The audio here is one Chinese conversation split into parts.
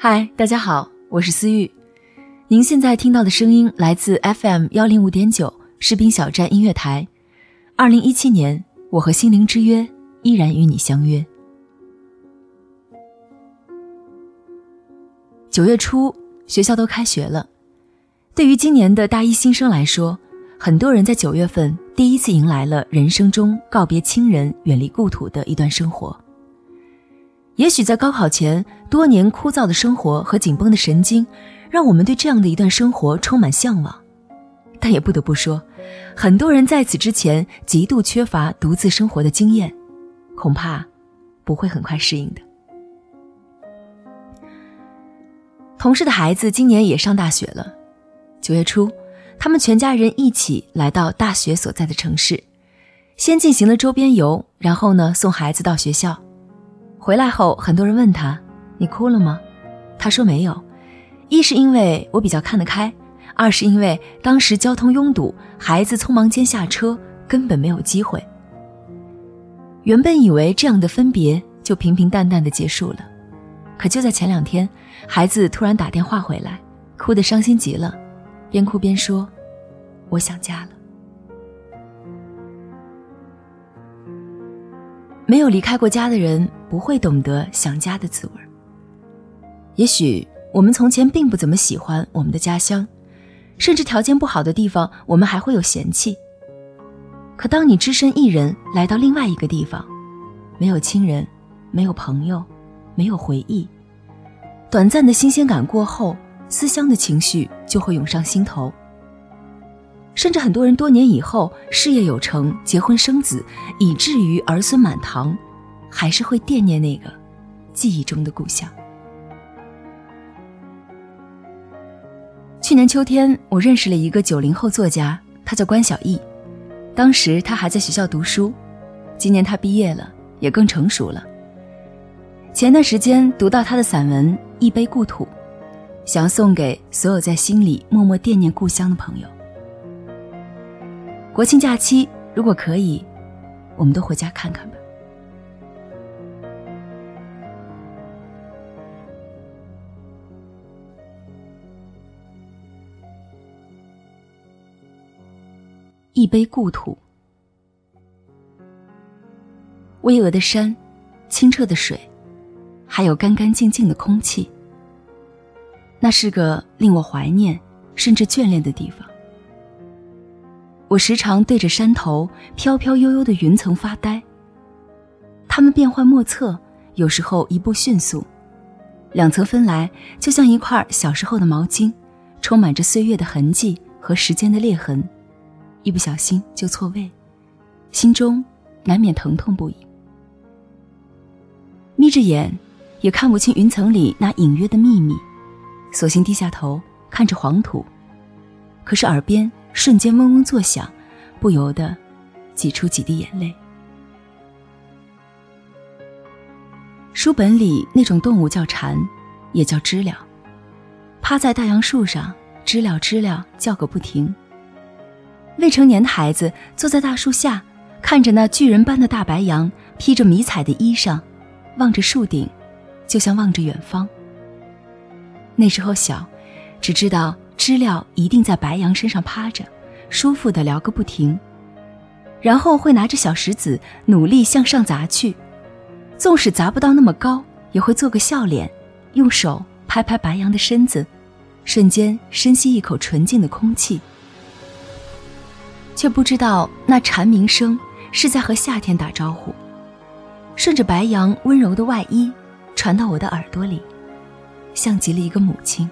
嗨，大家好，我是思玉。您现在听到的声音来自 FM 幺零五点九士兵小站音乐台。二零一七年，我和心灵之约依然与你相约。九月初，学校都开学了。对于今年的大一新生来说，很多人在九月份第一次迎来了人生中告别亲人、远离故土的一段生活。也许在高考前，多年枯燥的生活和紧绷的神经，让我们对这样的一段生活充满向往。但也不得不说，很多人在此之前极度缺乏独自生活的经验，恐怕不会很快适应的。同事的孩子今年也上大学了。九月初，他们全家人一起来到大学所在的城市，先进行了周边游，然后呢送孩子到学校。回来后，很多人问他：“你哭了吗？”他说：“没有，一是因为我比较看得开，二是因为当时交通拥堵，孩子匆忙间下车，根本没有机会。”原本以为这样的分别就平平淡淡的结束了，可就在前两天，孩子突然打电话回来，哭得伤心极了。边哭边说：“我想家了。”没有离开过家的人不会懂得想家的滋味。也许我们从前并不怎么喜欢我们的家乡，甚至条件不好的地方，我们还会有嫌弃。可当你只身一人来到另外一个地方，没有亲人，没有朋友，没有回忆，短暂的新鲜感过后。思乡的情绪就会涌上心头，甚至很多人多年以后事业有成、结婚生子，以至于儿孙满堂，还是会惦念那个记忆中的故乡。去年秋天，我认识了一个九零后作家，他叫关小艺，当时他还在学校读书，今年他毕业了，也更成熟了。前段时间读到他的散文《一杯故土》。想要送给所有在心里默默惦念故乡的朋友。国庆假期，如果可以，我们都回家看看吧。一杯故土，巍峨的山，清澈的水，还有干干净净的空气。那是个令我怀念，甚至眷恋的地方。我时常对着山头飘飘悠悠的云层发呆。它们变幻莫测，有时候一步迅速，两侧分来，就像一块小时候的毛巾，充满着岁月的痕迹和时间的裂痕，一不小心就错位，心中难免疼痛不已。眯着眼，也看不清云层里那隐约的秘密。索性低下头看着黄土，可是耳边瞬间嗡嗡作响，不由得挤出几滴眼泪。书本里那种动物叫蝉，也叫知了，趴在大杨树上，知了知了叫个不停。未成年的孩子坐在大树下，看着那巨人般的大白杨披着迷彩的衣裳，望着树顶，就像望着远方。那时候小，只知道知了一定在白羊身上趴着，舒服的聊个不停。然后会拿着小石子努力向上砸去，纵使砸不到那么高，也会做个笑脸，用手拍拍白羊的身子，瞬间深吸一口纯净的空气，却不知道那蝉鸣声是在和夏天打招呼，顺着白羊温柔的外衣传到我的耳朵里，像极了一个母亲。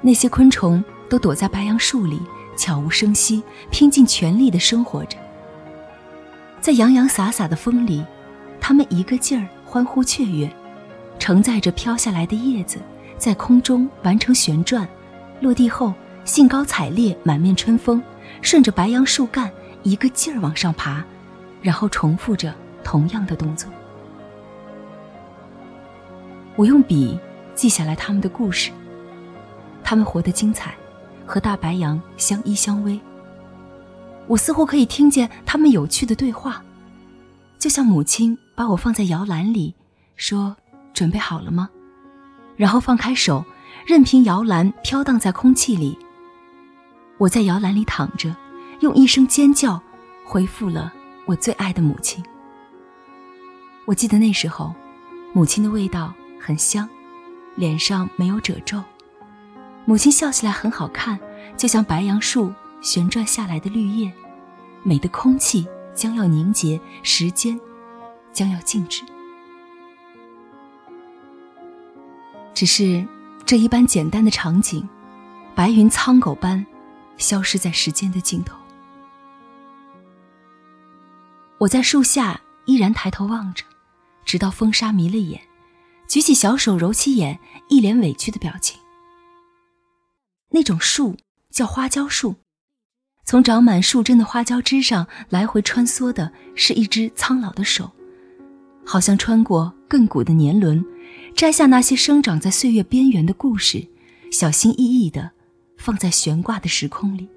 那些昆虫都躲在白杨树里，悄无声息，拼尽全力地生活着。在洋洋洒洒的风里，它们一个劲儿欢呼雀跃，承载着飘下来的叶子，在空中完成旋转，落地后兴高采烈，满面春风，顺着白杨树干一个劲儿往上爬，然后重复着同样的动作。我用笔记下来他们的故事，他们活得精彩，和大白杨相依相偎。我似乎可以听见他们有趣的对话，就像母亲把我放在摇篮里，说：“准备好了吗？”然后放开手，任凭摇篮飘荡在空气里。我在摇篮里躺着，用一声尖叫回复了我最爱的母亲。我记得那时候，母亲的味道很香，脸上没有褶皱，母亲笑起来很好看，就像白杨树。旋转下来的绿叶，美的空气将要凝结，时间将要静止。只是这一般简单的场景，白云苍狗般消失在时间的尽头。我在树下依然抬头望着，直到风沙迷了眼，举起小手揉起眼，一脸委屈的表情。那种树叫花椒树。从长满树针的花椒枝上来回穿梭的是一只苍老的手，好像穿过亘古的年轮，摘下那些生长在岁月边缘的故事，小心翼翼的放在悬挂的时空里。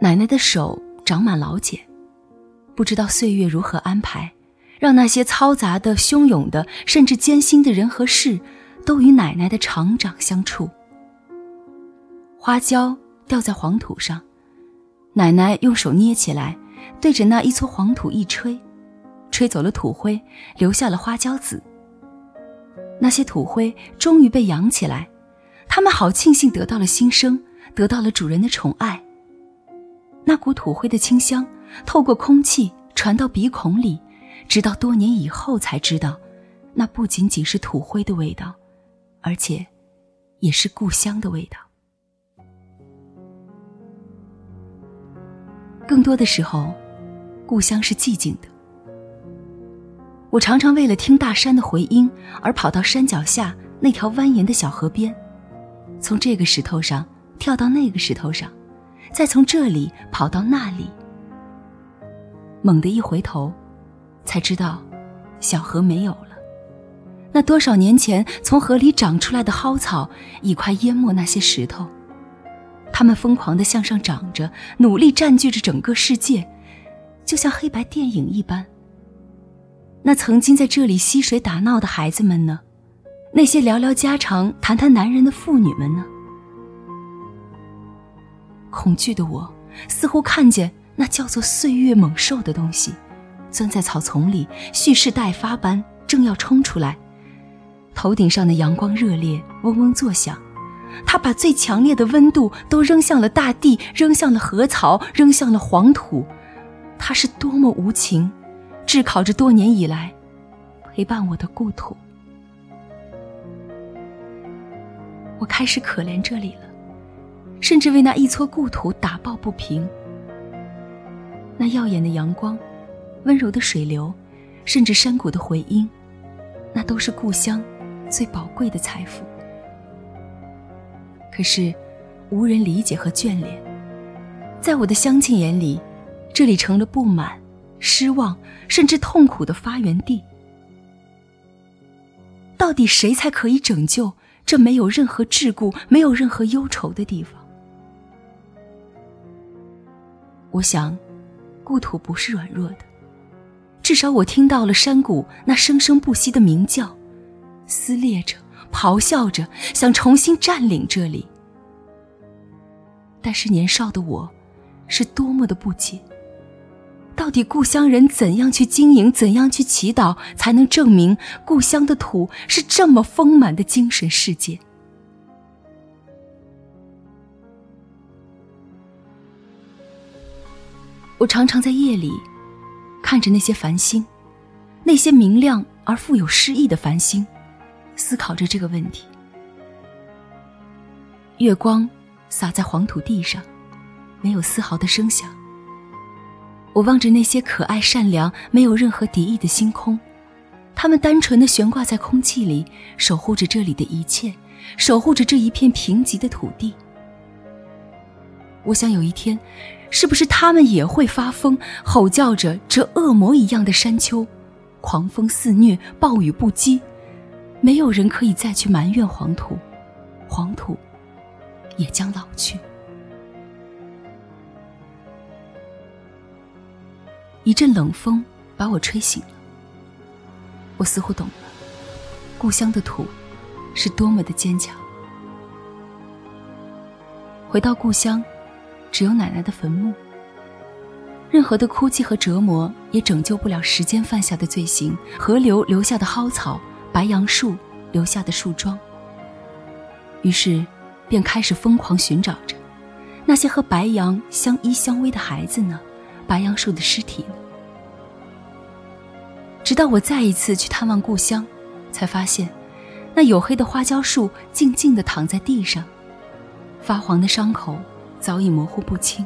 奶奶的手长满老茧，不知道岁月如何安排，让那些嘈杂的、汹涌的，甚至艰辛的人和事，都与奶奶的长掌相处。花椒掉在黄土上，奶奶用手捏起来，对着那一撮黄土一吹，吹走了土灰，留下了花椒籽。那些土灰终于被扬起来，他们好庆幸得到了新生，得到了主人的宠爱。那股土灰的清香透过空气传到鼻孔里，直到多年以后才知道，那不仅仅是土灰的味道，而且，也是故乡的味道。更多的时候，故乡是寂静的。我常常为了听大山的回音而跑到山脚下那条蜿蜒的小河边，从这个石头上跳到那个石头上，再从这里跑到那里。猛地一回头，才知道，小河没有了。那多少年前从河里长出来的蒿草，已快淹没那些石头。它们疯狂地向上长着，努力占据着整个世界，就像黑白电影一般。那曾经在这里嬉水打闹的孩子们呢？那些聊聊家常、谈谈男人的妇女们呢？恐惧的我，似乎看见那叫做岁月猛兽的东西，钻在草丛里，蓄势待发般正要冲出来。头顶上的阳光热烈，嗡嗡作响。他把最强烈的温度都扔向了大地，扔向了禾草，扔向了黄土。他是多么无情，炙烤着多年以来陪伴我的故土。我开始可怜这里了，甚至为那一撮故土打抱不平。那耀眼的阳光，温柔的水流，甚至山谷的回音，那都是故乡最宝贵的财富。可是，无人理解和眷恋。在我的乡亲眼里，这里成了不满、失望，甚至痛苦的发源地。到底谁才可以拯救这没有任何桎梏、没有任何忧愁的地方？我想，故土不是软弱的，至少我听到了山谷那生生不息的鸣叫，撕裂着。咆哮着，想重新占领这里。但是年少的我，是多么的不解。到底故乡人怎样去经营，怎样去祈祷，才能证明故乡的土是这么丰满的精神世界？我常常在夜里看着那些繁星，那些明亮而富有诗意的繁星，思考着这个问题。月光洒在黄土地上，没有丝毫的声响。我望着那些可爱、善良、没有任何敌意的星空，它们单纯的悬挂在空气里，守护着这里的一切，守护着这一片贫瘠的土地。我想有一天，是不是他们也会发疯，吼叫着这恶魔一样的山丘，狂风肆虐，暴雨不羁，没有人可以再去埋怨黄土，黄土也将老去。一阵冷风把我吹醒了，我似乎懂了，故乡的土是多么的坚强。回到故乡，只有奶奶的坟墓。任何的哭泣和折磨也拯救不了时间犯下的罪行，河流留下的蒿草，白杨树留下的树桩。于是，便开始疯狂寻找着，那些和白杨相依相偎的孩子呢？白杨树的尸体，直到我再一次去探望故乡，才发现，那黝黑的花椒树静静地躺在地上，发黄的伤口早已模糊不清。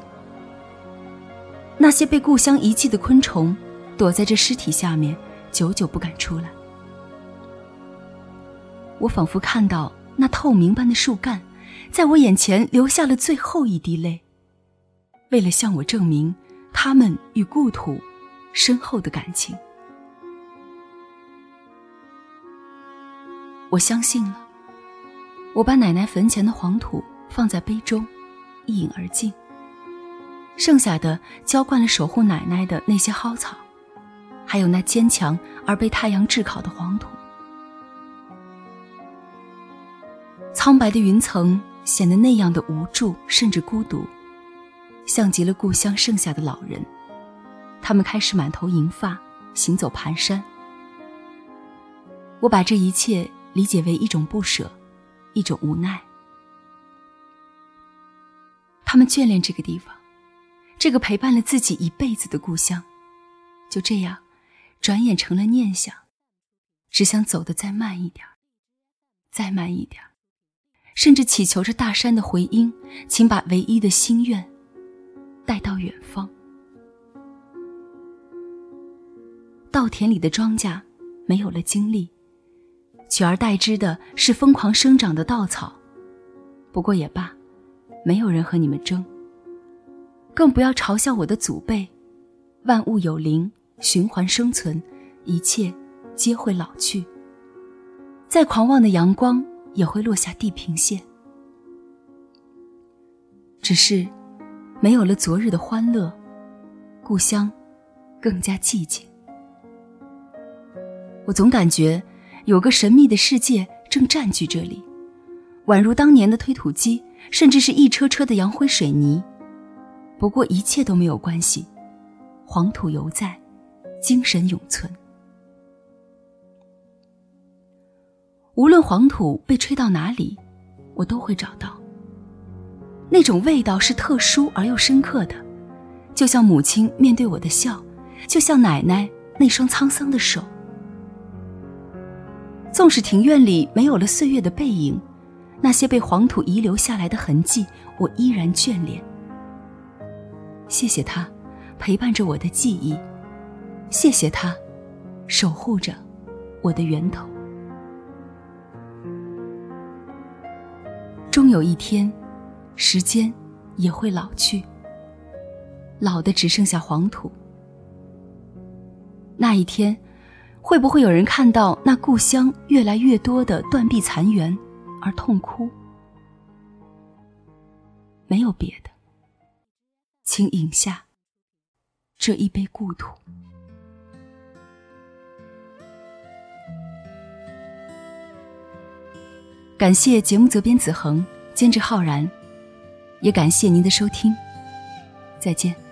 那些被故乡遗弃的昆虫，躲在这尸体下面，久久不敢出来。我仿佛看到那透明般的树干，在我眼前流下了最后一滴泪，为了向我证明。他们与故土深厚的感情，我相信了。我把奶奶坟前的黄土放在杯中，一饮而尽。剩下的浇灌了守护奶奶的那些蒿草，还有那坚强而被太阳炙烤的黄土。苍白的云层显得那样的无助，甚至孤独。像极了故乡剩下的老人，他们开始满头银发，行走蹒跚。我把这一切理解为一种不舍，一种无奈。他们眷恋这个地方，这个陪伴了自己一辈子的故乡，就这样，转眼成了念想，只想走得再慢一点再慢一点甚至祈求着大山的回音，请把唯一的心愿。带到远方，稻田里的庄稼没有了精力，取而代之的是疯狂生长的稻草。不过也罢，没有人和你们争。更不要嘲笑我的祖辈。万物有灵，循环生存，一切皆会老去。再狂妄的阳光也会落下地平线。只是。没有了昨日的欢乐，故乡更加寂静。我总感觉有个神秘的世界正占据这里，宛如当年的推土机，甚至是一车车的洋灰水泥。不过一切都没有关系，黄土犹在，精神永存。无论黄土被吹到哪里，我都会找到。那种味道是特殊而又深刻的，就像母亲面对我的笑，就像奶奶那双沧桑的手。纵使庭院里没有了岁月的背影，那些被黄土遗留下来的痕迹，我依然眷恋。谢谢他，陪伴着我的记忆；谢谢他，守护着我的源头。终有一天。时间也会老去，老的只剩下黄土。那一天，会不会有人看到那故乡越来越多的断壁残垣而痛哭？没有别的，请饮下这一杯故土。感谢节目责编子恒，监制浩然。也感谢您的收听，再见。